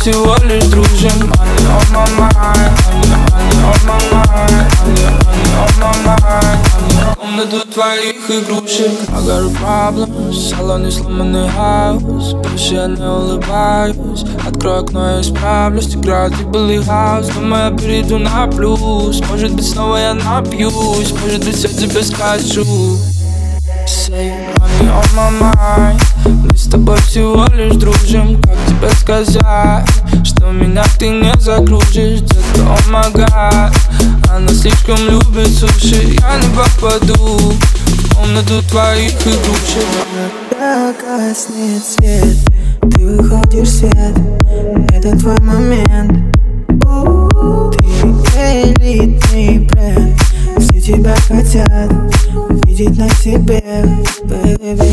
всего лишь дружим. Комнату твоих игрушек. I got a problem Салоне сломанный хаос. Больше я не улыбаюсь. Открою окно, я справлюсь Играю дебилый хаос Думаю, я перейду на плюс. Может быть, снова я напьюсь. Может быть, я тебе скажу. Say money on my mind. Мы с тобой всего лишь дружим Как тебе сказать, что меня ты не закружишь Где-то oh my God Она слишком любит суши Я не попаду. В комнату твоих игрушек. Когда гаснет свет, ты выходишь в свет. Это твой момент. Ты элитный бренд Все тебя хотят сидит на себе baby.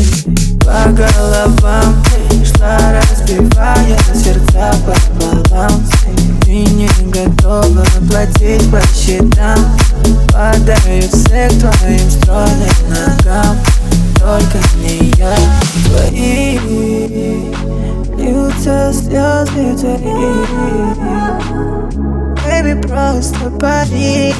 По головам шла, разбивая сердца под баланс Ты не готова платить по счетам. Падают все к твоим стройным ногам. Только не я Твои. Льются слезы твои. Baby, просто пари.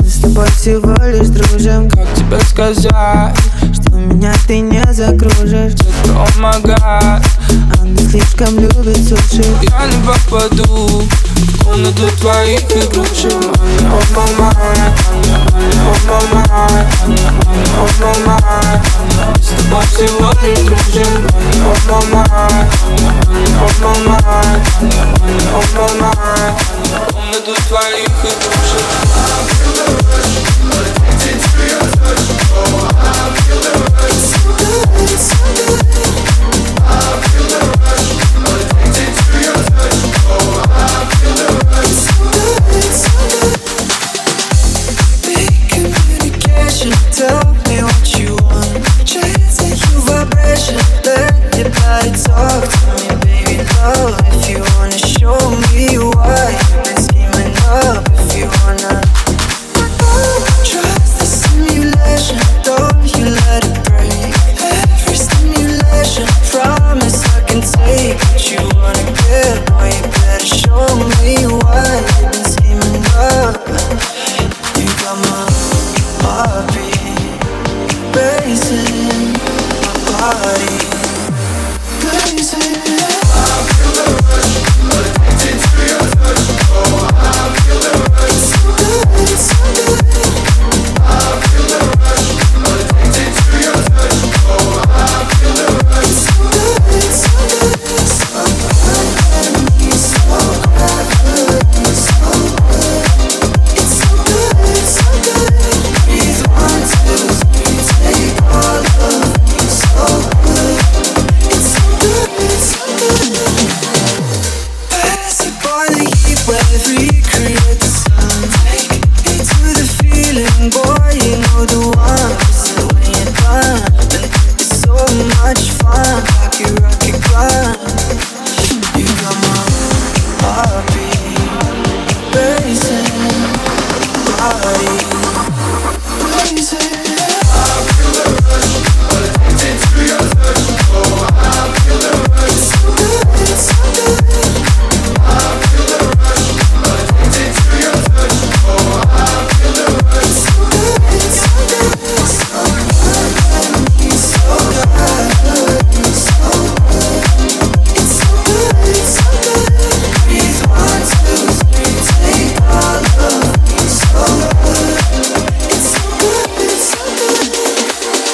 Мы с тобой всего лишь дружим Как тебе сказать, Что меня ты не закружишь детка, oh my god Она слишком любит суши Я не попаду в комнату твоих игрушек. Money on my mind, on my mind In my body.